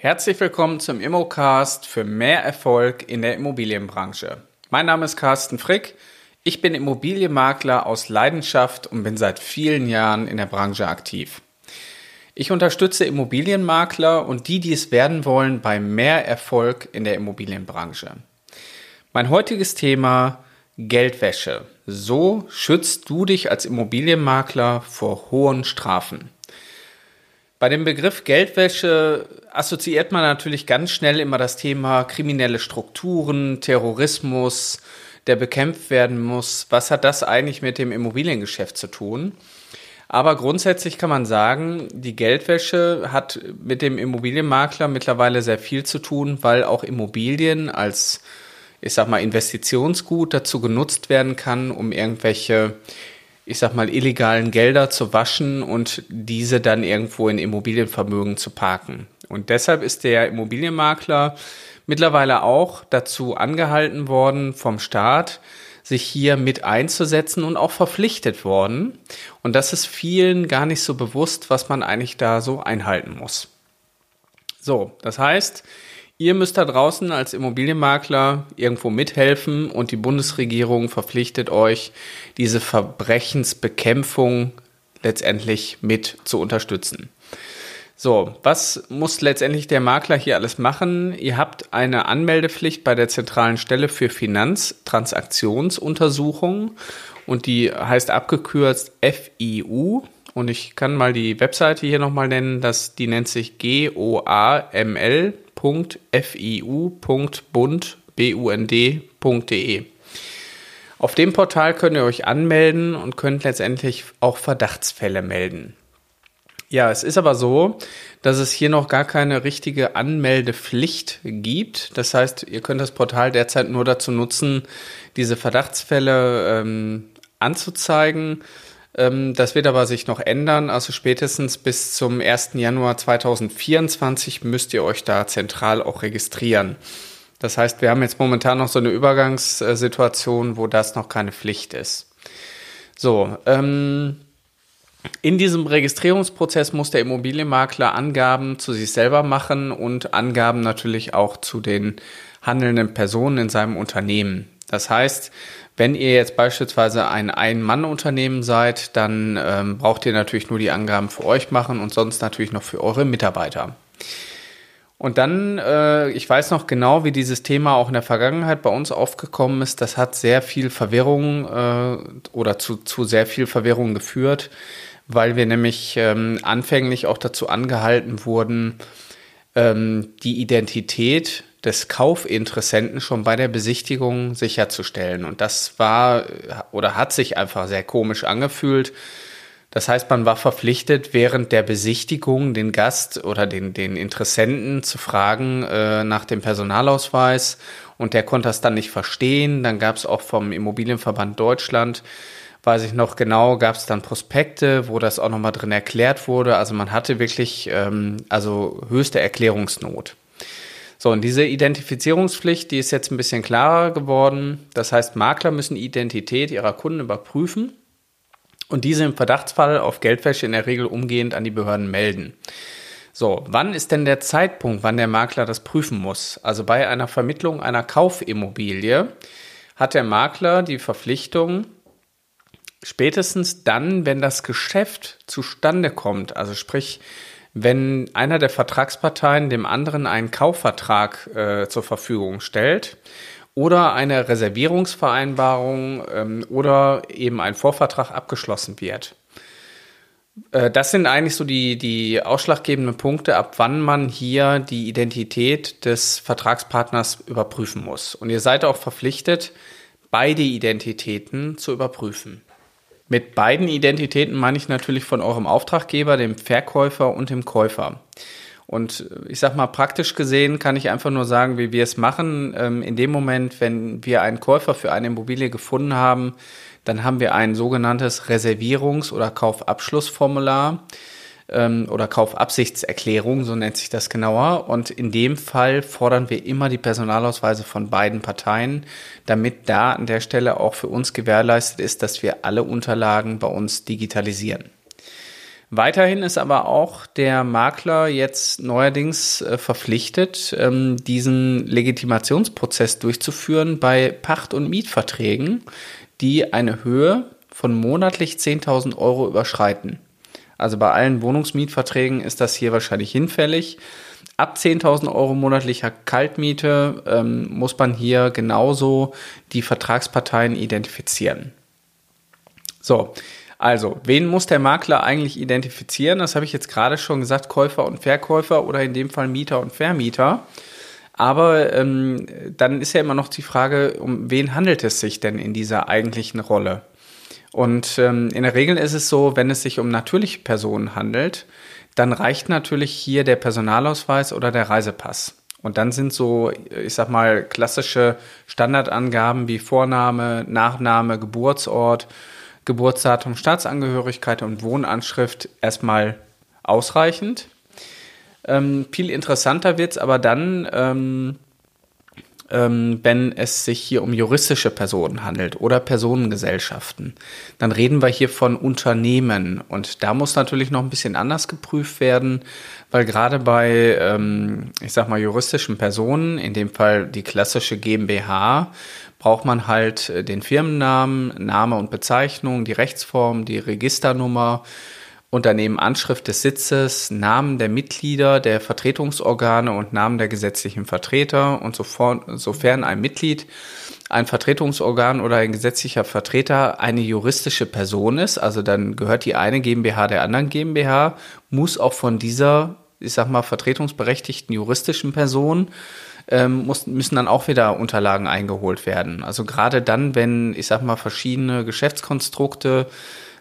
Herzlich willkommen zum Immocast für mehr Erfolg in der Immobilienbranche. Mein Name ist Carsten Frick. Ich bin Immobilienmakler aus Leidenschaft und bin seit vielen Jahren in der Branche aktiv. Ich unterstütze Immobilienmakler und die, die es werden wollen, bei mehr Erfolg in der Immobilienbranche. Mein heutiges Thema Geldwäsche. So schützt du dich als Immobilienmakler vor hohen Strafen. Bei dem Begriff Geldwäsche assoziiert man natürlich ganz schnell immer das Thema kriminelle Strukturen, Terrorismus, der bekämpft werden muss. Was hat das eigentlich mit dem Immobiliengeschäft zu tun? Aber grundsätzlich kann man sagen, die Geldwäsche hat mit dem Immobilienmakler mittlerweile sehr viel zu tun, weil auch Immobilien als, ich sag mal, Investitionsgut dazu genutzt werden kann, um irgendwelche ich sag mal, illegalen Gelder zu waschen und diese dann irgendwo in Immobilienvermögen zu parken. Und deshalb ist der Immobilienmakler mittlerweile auch dazu angehalten worden vom Staat, sich hier mit einzusetzen und auch verpflichtet worden. Und das ist vielen gar nicht so bewusst, was man eigentlich da so einhalten muss. So, das heißt, Ihr müsst da draußen als Immobilienmakler irgendwo mithelfen und die Bundesregierung verpflichtet euch, diese Verbrechensbekämpfung letztendlich mit zu unterstützen. So, was muss letztendlich der Makler hier alles machen? Ihr habt eine Anmeldepflicht bei der zentralen Stelle für Finanztransaktionsuntersuchungen und die heißt abgekürzt FIU. Und ich kann mal die Webseite hier nochmal nennen, das, die nennt sich GOAML www.fiu.bund.de. Auf dem Portal könnt ihr euch anmelden und könnt letztendlich auch Verdachtsfälle melden. Ja, es ist aber so, dass es hier noch gar keine richtige Anmeldepflicht gibt. Das heißt, ihr könnt das Portal derzeit nur dazu nutzen, diese Verdachtsfälle ähm, anzuzeigen das wird aber sich noch ändern. Also spätestens bis zum 1. Januar 2024 müsst ihr euch da zentral auch registrieren. Das heißt, wir haben jetzt momentan noch so eine Übergangssituation, wo das noch keine Pflicht ist. So, ähm, in diesem Registrierungsprozess muss der Immobilienmakler Angaben zu sich selber machen und Angaben natürlich auch zu den handelnden Personen in seinem Unternehmen. Das heißt, wenn ihr jetzt beispielsweise ein Ein-Mann-Unternehmen seid, dann ähm, braucht ihr natürlich nur die Angaben für euch machen und sonst natürlich noch für eure Mitarbeiter. Und dann, äh, ich weiß noch genau, wie dieses Thema auch in der Vergangenheit bei uns aufgekommen ist. Das hat sehr viel Verwirrung äh, oder zu, zu sehr viel Verwirrung geführt, weil wir nämlich ähm, anfänglich auch dazu angehalten wurden, ähm, die Identität des Kaufinteressenten schon bei der Besichtigung sicherzustellen. Und das war oder hat sich einfach sehr komisch angefühlt. Das heißt, man war verpflichtet, während der Besichtigung den Gast oder den, den Interessenten zu fragen äh, nach dem Personalausweis. Und der konnte das dann nicht verstehen. Dann gab es auch vom Immobilienverband Deutschland, weiß ich noch genau, gab es dann Prospekte, wo das auch nochmal drin erklärt wurde. Also man hatte wirklich ähm, also höchste Erklärungsnot. So, und diese Identifizierungspflicht, die ist jetzt ein bisschen klarer geworden. Das heißt, Makler müssen Identität ihrer Kunden überprüfen und diese im Verdachtsfall auf Geldwäsche in der Regel umgehend an die Behörden melden. So, wann ist denn der Zeitpunkt, wann der Makler das prüfen muss? Also bei einer Vermittlung einer Kaufimmobilie hat der Makler die Verpflichtung, spätestens dann, wenn das Geschäft zustande kommt, also sprich, wenn einer der Vertragsparteien dem anderen einen Kaufvertrag äh, zur Verfügung stellt oder eine Reservierungsvereinbarung ähm, oder eben ein Vorvertrag abgeschlossen wird. Äh, das sind eigentlich so die, die ausschlaggebenden Punkte, ab wann man hier die Identität des Vertragspartners überprüfen muss. Und ihr seid auch verpflichtet, beide Identitäten zu überprüfen. Mit beiden Identitäten meine ich natürlich von eurem Auftraggeber, dem Verkäufer und dem Käufer. Und ich sag mal, praktisch gesehen kann ich einfach nur sagen, wie wir es machen. Ähm, in dem Moment, wenn wir einen Käufer für eine Immobilie gefunden haben, dann haben wir ein sogenanntes Reservierungs- oder Kaufabschlussformular ähm, oder Kaufabsichtserklärung, so nennt sich das genauer. Und in dem Fall fordern wir immer die Personalausweise von beiden Parteien, damit da an der Stelle auch für uns gewährleistet ist, dass wir alle Unterlagen bei uns digitalisieren. Weiterhin ist aber auch der Makler jetzt neuerdings äh, verpflichtet, ähm, diesen Legitimationsprozess durchzuführen bei Pacht- und Mietverträgen, die eine Höhe von monatlich 10.000 Euro überschreiten. Also bei allen Wohnungsmietverträgen ist das hier wahrscheinlich hinfällig. Ab 10.000 Euro monatlicher Kaltmiete ähm, muss man hier genauso die Vertragsparteien identifizieren. So, also, wen muss der Makler eigentlich identifizieren? Das habe ich jetzt gerade schon gesagt, Käufer und Verkäufer oder in dem Fall Mieter und Vermieter. Aber ähm, dann ist ja immer noch die Frage, um wen handelt es sich denn in dieser eigentlichen Rolle? Und ähm, in der Regel ist es so, wenn es sich um natürliche Personen handelt, dann reicht natürlich hier der Personalausweis oder der Reisepass. Und dann sind so, ich sag mal, klassische Standardangaben wie Vorname, Nachname, Geburtsort, Geburtsdatum, Staatsangehörigkeit und Wohnanschrift erstmal ausreichend. Ähm, viel interessanter wird es aber dann, ähm, ähm, wenn es sich hier um juristische Personen handelt oder Personengesellschaften. Dann reden wir hier von Unternehmen und da muss natürlich noch ein bisschen anders geprüft werden, weil gerade bei, ähm, ich sag mal, juristischen Personen, in dem Fall die klassische GmbH, braucht man halt äh, den Firmennamen, Name und Bezeichnung, die Rechtsform, die Registernummer, Unternehmen Anschrift des Sitzes, Namen der Mitglieder, der Vertretungsorgane und Namen der gesetzlichen Vertreter und sofern ein Mitglied, ein Vertretungsorgan oder ein gesetzlicher Vertreter eine juristische Person ist, also dann gehört die eine GmbH der anderen GmbH, muss auch von dieser, ich sag mal, vertretungsberechtigten juristischen Person ähm, müssen dann auch wieder Unterlagen eingeholt werden. Also gerade dann, wenn, ich sag mal, verschiedene Geschäftskonstrukte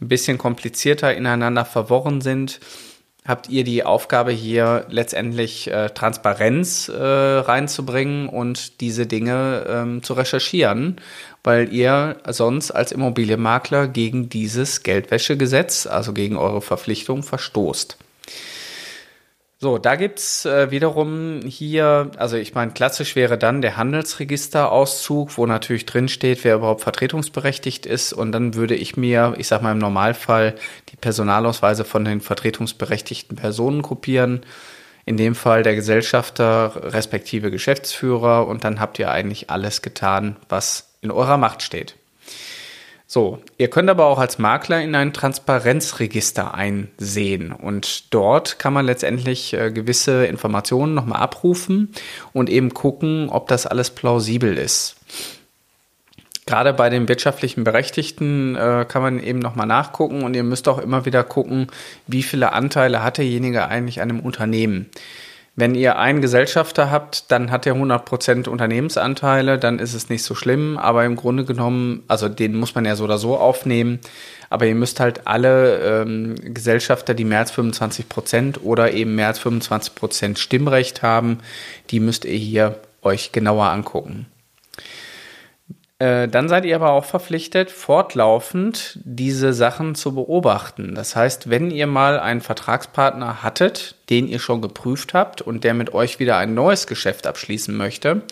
ein bisschen komplizierter ineinander verworren sind, habt ihr die Aufgabe hier letztendlich äh, Transparenz äh, reinzubringen und diese Dinge ähm, zu recherchieren, weil ihr sonst als Immobilienmakler gegen dieses Geldwäschegesetz, also gegen eure Verpflichtung, verstoßt. So, da gibt's äh, wiederum hier, also ich meine, klassisch wäre dann der Handelsregisterauszug, wo natürlich drin steht, wer überhaupt vertretungsberechtigt ist. Und dann würde ich mir, ich sag mal im Normalfall, die Personalausweise von den vertretungsberechtigten Personen kopieren. In dem Fall der Gesellschafter respektive Geschäftsführer. Und dann habt ihr eigentlich alles getan, was in eurer Macht steht. So, ihr könnt aber auch als Makler in ein Transparenzregister einsehen und dort kann man letztendlich äh, gewisse Informationen nochmal abrufen und eben gucken, ob das alles plausibel ist. Gerade bei den wirtschaftlichen Berechtigten äh, kann man eben nochmal nachgucken und ihr müsst auch immer wieder gucken, wie viele Anteile hat derjenige eigentlich an einem Unternehmen. Wenn ihr einen Gesellschafter habt, dann hat er 100% Unternehmensanteile, dann ist es nicht so schlimm, aber im Grunde genommen, also den muss man ja so oder so aufnehmen, aber ihr müsst halt alle ähm, Gesellschafter, die mehr als 25% oder eben mehr als 25% Stimmrecht haben, die müsst ihr hier euch genauer angucken. Äh, dann seid ihr aber auch verpflichtet, fortlaufend diese Sachen zu beobachten. Das heißt, wenn ihr mal einen Vertragspartner hattet, den ihr schon geprüft habt und der mit euch wieder ein neues Geschäft abschließen möchte,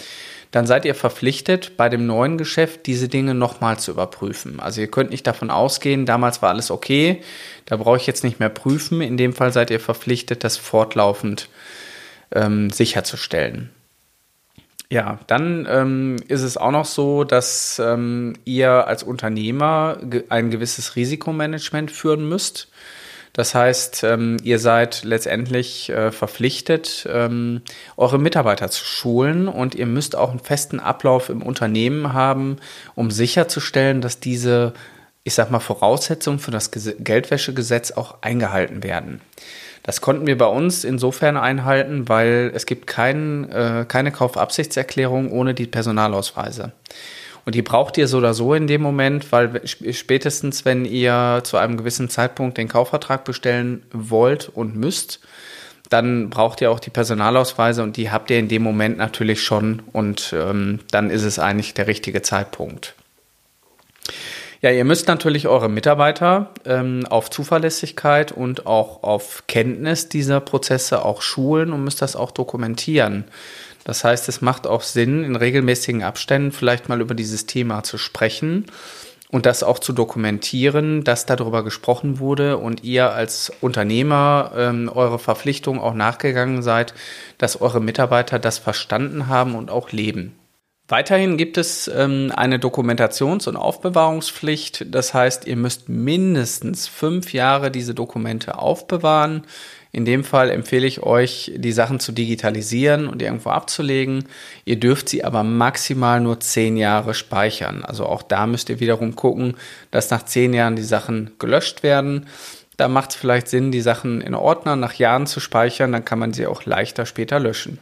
dann seid ihr verpflichtet, bei dem neuen Geschäft diese Dinge nochmal zu überprüfen. Also ihr könnt nicht davon ausgehen, damals war alles okay, da brauche ich jetzt nicht mehr prüfen. In dem Fall seid ihr verpflichtet, das fortlaufend ähm, sicherzustellen. Ja, dann ähm, ist es auch noch so, dass ähm, ihr als Unternehmer ein gewisses Risikomanagement führen müsst. Das heißt, ähm, ihr seid letztendlich äh, verpflichtet, ähm, eure Mitarbeiter zu schulen und ihr müsst auch einen festen Ablauf im Unternehmen haben, um sicherzustellen, dass diese, ich sag mal, Voraussetzungen für das Geldwäschegesetz auch eingehalten werden. Das konnten wir bei uns insofern einhalten, weil es gibt kein, äh, keine Kaufabsichtserklärung ohne die Personalausweise. Und die braucht ihr so oder so in dem Moment, weil spätestens, wenn ihr zu einem gewissen Zeitpunkt den Kaufvertrag bestellen wollt und müsst, dann braucht ihr auch die Personalausweise und die habt ihr in dem Moment natürlich schon und ähm, dann ist es eigentlich der richtige Zeitpunkt. Ja, ihr müsst natürlich eure Mitarbeiter ähm, auf Zuverlässigkeit und auch auf Kenntnis dieser Prozesse auch schulen und müsst das auch dokumentieren. Das heißt, es macht auch Sinn, in regelmäßigen Abständen vielleicht mal über dieses Thema zu sprechen und das auch zu dokumentieren, dass darüber gesprochen wurde und ihr als Unternehmer ähm, eure Verpflichtung auch nachgegangen seid, dass eure Mitarbeiter das verstanden haben und auch leben. Weiterhin gibt es ähm, eine Dokumentations- und Aufbewahrungspflicht. Das heißt, ihr müsst mindestens fünf Jahre diese Dokumente aufbewahren. In dem Fall empfehle ich euch, die Sachen zu digitalisieren und irgendwo abzulegen. Ihr dürft sie aber maximal nur zehn Jahre speichern. Also auch da müsst ihr wiederum gucken, dass nach zehn Jahren die Sachen gelöscht werden. Da macht es vielleicht Sinn, die Sachen in Ordnern nach Jahren zu speichern. Dann kann man sie auch leichter später löschen.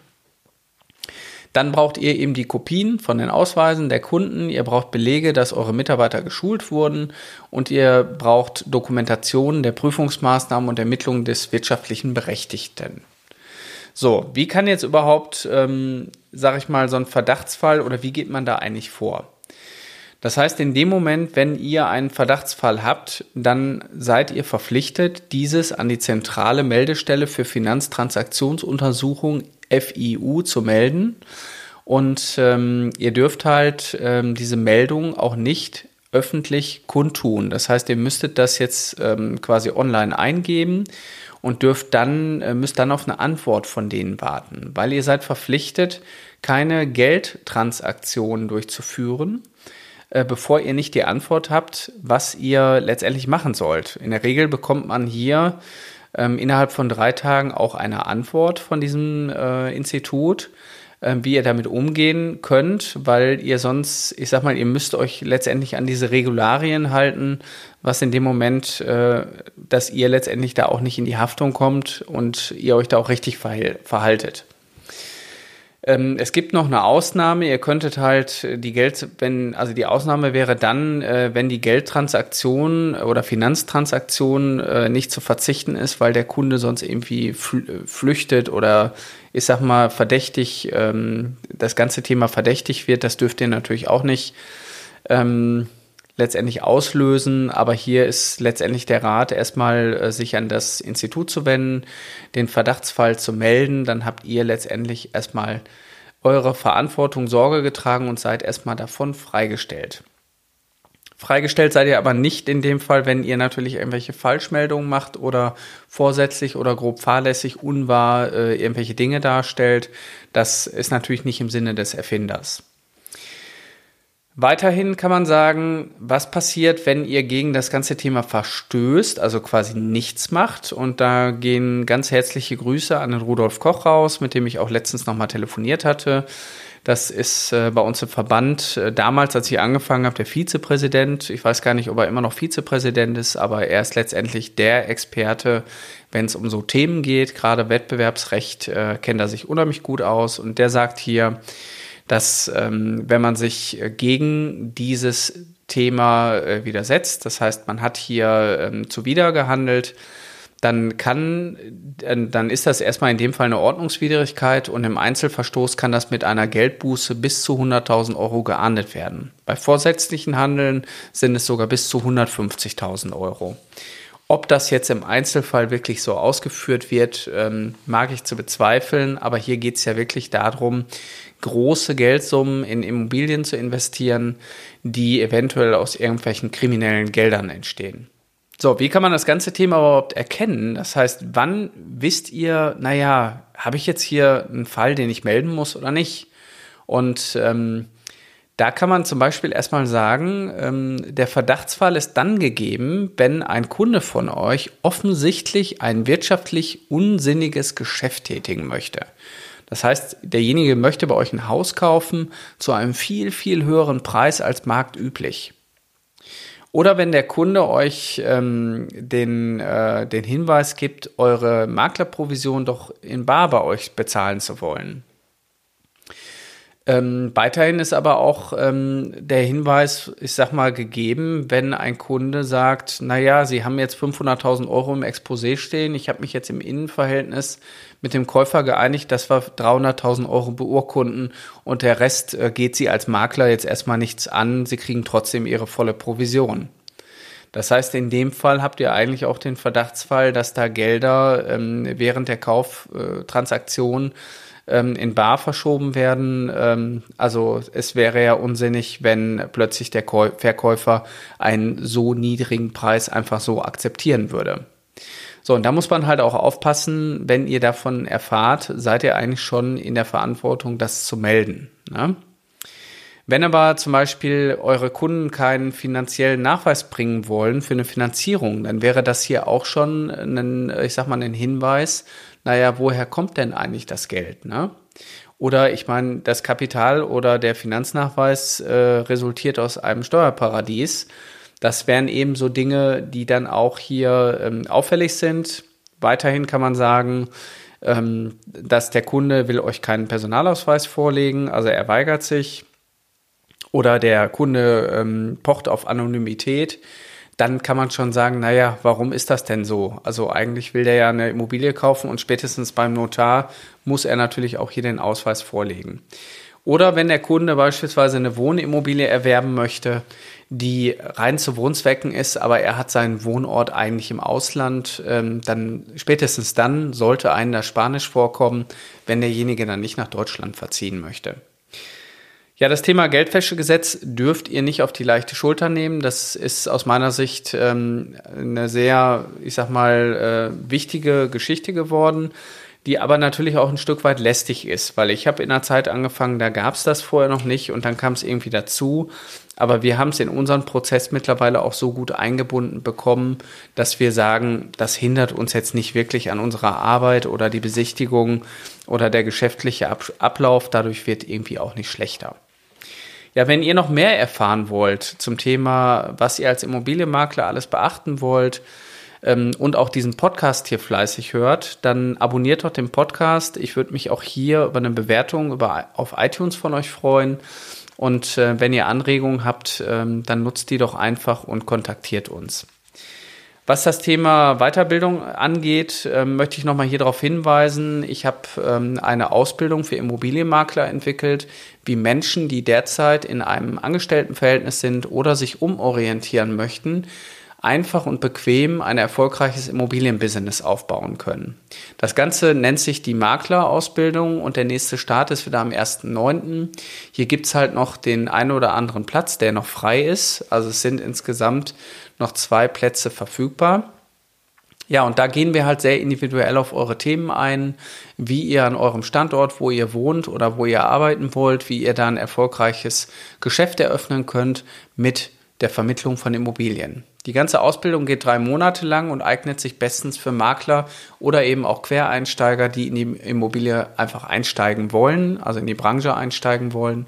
Dann braucht ihr eben die Kopien von den Ausweisen der Kunden, ihr braucht Belege, dass eure Mitarbeiter geschult wurden und ihr braucht Dokumentationen der Prüfungsmaßnahmen und Ermittlungen des wirtschaftlichen Berechtigten. So, wie kann jetzt überhaupt, ähm, sage ich mal, so ein Verdachtsfall oder wie geht man da eigentlich vor? Das heißt, in dem Moment, wenn ihr einen Verdachtsfall habt, dann seid ihr verpflichtet, dieses an die zentrale Meldestelle für Finanztransaktionsuntersuchung FIU zu melden. Und ähm, ihr dürft halt ähm, diese Meldung auch nicht öffentlich kundtun. Das heißt, ihr müsstet das jetzt ähm, quasi online eingeben und dürft dann, äh, müsst dann auf eine Antwort von denen warten, weil ihr seid verpflichtet, keine Geldtransaktionen durchzuführen, äh, bevor ihr nicht die Antwort habt, was ihr letztendlich machen sollt. In der Regel bekommt man hier ähm, innerhalb von drei Tagen auch eine Antwort von diesem äh, Institut, äh, wie ihr damit umgehen könnt, weil ihr sonst, ich sag mal, ihr müsst euch letztendlich an diese Regularien halten, was in dem Moment, äh, dass ihr letztendlich da auch nicht in die Haftung kommt und ihr euch da auch richtig verhaltet. Ähm, es gibt noch eine Ausnahme. Ihr könntet halt die Geld, wenn, also die Ausnahme wäre dann, äh, wenn die Geldtransaktion oder Finanztransaktion äh, nicht zu verzichten ist, weil der Kunde sonst irgendwie flüchtet oder ich sag mal verdächtig, ähm, das ganze Thema verdächtig wird. Das dürft ihr natürlich auch nicht ähm, letztendlich auslösen. Aber hier ist letztendlich der Rat, erstmal äh, sich an das Institut zu wenden, den Verdachtsfall zu melden. Dann habt ihr letztendlich erstmal eure Verantwortung Sorge getragen und seid erstmal davon freigestellt. Freigestellt seid ihr aber nicht in dem Fall, wenn ihr natürlich irgendwelche Falschmeldungen macht oder vorsätzlich oder grob fahrlässig unwahr äh, irgendwelche Dinge darstellt. Das ist natürlich nicht im Sinne des Erfinders. Weiterhin kann man sagen, was passiert, wenn ihr gegen das ganze Thema verstößt, also quasi nichts macht. Und da gehen ganz herzliche Grüße an den Rudolf Koch raus, mit dem ich auch letztens nochmal telefoniert hatte. Das ist äh, bei uns im Verband äh, damals, als ich angefangen habe, der Vizepräsident. Ich weiß gar nicht, ob er immer noch Vizepräsident ist, aber er ist letztendlich der Experte, wenn es um so Themen geht. Gerade Wettbewerbsrecht äh, kennt er sich unheimlich gut aus. Und der sagt hier, dass ähm, wenn man sich äh, gegen dieses Thema äh, widersetzt, das heißt, man hat hier ähm, zuwider gehandelt, dann kann, äh, dann ist das erstmal in dem Fall eine Ordnungswidrigkeit und im Einzelverstoß kann das mit einer Geldbuße bis zu 100.000 Euro geahndet werden. Bei vorsätzlichen Handeln sind es sogar bis zu 150.000 Euro. Ob das jetzt im Einzelfall wirklich so ausgeführt wird, ähm, mag ich zu bezweifeln, aber hier geht es ja wirklich darum, große Geldsummen in Immobilien zu investieren, die eventuell aus irgendwelchen kriminellen Geldern entstehen. So, wie kann man das ganze Thema überhaupt erkennen? Das heißt, wann wisst ihr, naja, habe ich jetzt hier einen Fall, den ich melden muss oder nicht? Und ähm, da kann man zum Beispiel erstmal sagen, ähm, der Verdachtsfall ist dann gegeben, wenn ein Kunde von euch offensichtlich ein wirtschaftlich unsinniges Geschäft tätigen möchte. Das heißt, derjenige möchte bei euch ein Haus kaufen zu einem viel, viel höheren Preis als marktüblich. Oder wenn der Kunde euch ähm, den, äh, den Hinweis gibt, eure Maklerprovision doch in Bar bei euch bezahlen zu wollen. Ähm, weiterhin ist aber auch ähm, der Hinweis, ich sag mal, gegeben, wenn ein Kunde sagt, naja, Sie haben jetzt 500.000 Euro im Exposé stehen, ich habe mich jetzt im Innenverhältnis mit dem Käufer geeinigt, dass wir 300.000 Euro beurkunden. Und der Rest äh, geht Sie als Makler jetzt erstmal nichts an, Sie kriegen trotzdem Ihre volle Provision. Das heißt, in dem Fall habt ihr eigentlich auch den Verdachtsfall, dass da Gelder ähm, während der Kauftransaktion ähm, in Bar verschoben werden. Ähm, also es wäre ja unsinnig, wenn plötzlich der Käu Verkäufer einen so niedrigen Preis einfach so akzeptieren würde. So, und da muss man halt auch aufpassen, wenn ihr davon erfahrt, seid ihr eigentlich schon in der Verantwortung, das zu melden. Ne? Wenn aber zum Beispiel eure Kunden keinen finanziellen Nachweis bringen wollen für eine Finanzierung, dann wäre das hier auch schon ein, ich sag mal, ein Hinweis, naja, woher kommt denn eigentlich das Geld? Ne? Oder ich meine, das Kapital oder der Finanznachweis äh, resultiert aus einem Steuerparadies. Das wären eben so Dinge, die dann auch hier ähm, auffällig sind. Weiterhin kann man sagen, ähm, dass der Kunde will euch keinen Personalausweis vorlegen, also er weigert sich oder der Kunde ähm, pocht auf Anonymität, dann kann man schon sagen, naja, warum ist das denn so? Also eigentlich will der ja eine Immobilie kaufen und spätestens beim Notar muss er natürlich auch hier den Ausweis vorlegen. Oder wenn der Kunde beispielsweise eine Wohnimmobilie erwerben möchte, die rein zu Wohnzwecken ist, aber er hat seinen Wohnort eigentlich im Ausland, ähm, dann spätestens dann sollte einem das Spanisch vorkommen, wenn derjenige dann nicht nach Deutschland verziehen möchte. Ja, das Thema Geldwäschegesetz dürft ihr nicht auf die leichte Schulter nehmen. Das ist aus meiner Sicht ähm, eine sehr, ich sag mal, äh, wichtige Geschichte geworden, die aber natürlich auch ein Stück weit lästig ist, weil ich habe in einer Zeit angefangen, da gab es das vorher noch nicht und dann kam es irgendwie dazu. Aber wir haben es in unseren Prozess mittlerweile auch so gut eingebunden bekommen, dass wir sagen, das hindert uns jetzt nicht wirklich an unserer Arbeit oder die Besichtigung oder der geschäftliche Ablauf. Dadurch wird irgendwie auch nicht schlechter. Ja, wenn ihr noch mehr erfahren wollt zum Thema, was ihr als Immobilienmakler alles beachten wollt ähm, und auch diesen Podcast hier fleißig hört, dann abonniert doch den Podcast. Ich würde mich auch hier über eine Bewertung über, auf iTunes von euch freuen. Und äh, wenn ihr Anregungen habt, ähm, dann nutzt die doch einfach und kontaktiert uns. Was das Thema Weiterbildung angeht, ähm, möchte ich nochmal hier darauf hinweisen. Ich habe ähm, eine Ausbildung für Immobilienmakler entwickelt, wie Menschen, die derzeit in einem Angestelltenverhältnis sind oder sich umorientieren möchten, einfach und bequem ein erfolgreiches Immobilienbusiness aufbauen können. Das Ganze nennt sich die Maklerausbildung und der nächste Start ist wieder am 1.9. Hier gibt's halt noch den einen oder anderen Platz, der noch frei ist. Also es sind insgesamt noch zwei Plätze verfügbar. Ja, und da gehen wir halt sehr individuell auf eure Themen ein, wie ihr an eurem Standort, wo ihr wohnt oder wo ihr arbeiten wollt, wie ihr da ein erfolgreiches Geschäft eröffnen könnt mit der Vermittlung von Immobilien. Die ganze Ausbildung geht drei Monate lang und eignet sich bestens für Makler oder eben auch Quereinsteiger, die in die Immobilie einfach einsteigen wollen, also in die Branche einsteigen wollen.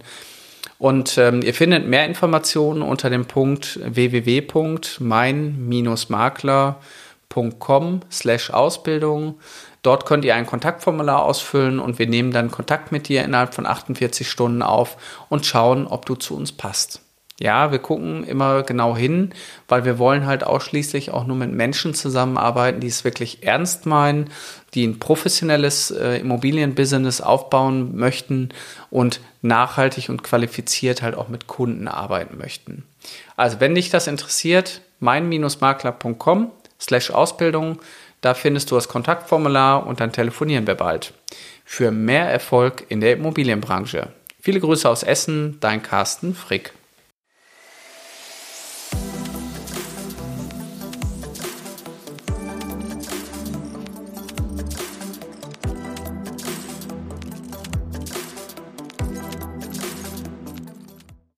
Und ähm, ihr findet mehr Informationen unter dem Punkt www.mein-makler.com slash Ausbildung. Dort könnt ihr ein Kontaktformular ausfüllen und wir nehmen dann Kontakt mit dir innerhalb von 48 Stunden auf und schauen, ob du zu uns passt. Ja, wir gucken immer genau hin, weil wir wollen halt ausschließlich auch nur mit Menschen zusammenarbeiten, die es wirklich ernst meinen, die ein professionelles äh, Immobilienbusiness aufbauen möchten und nachhaltig und qualifiziert halt auch mit Kunden arbeiten möchten. Also wenn dich das interessiert, mein-makler.com slash Ausbildung, da findest du das Kontaktformular und dann telefonieren wir bald. Für mehr Erfolg in der Immobilienbranche. Viele Grüße aus Essen, dein Carsten Frick.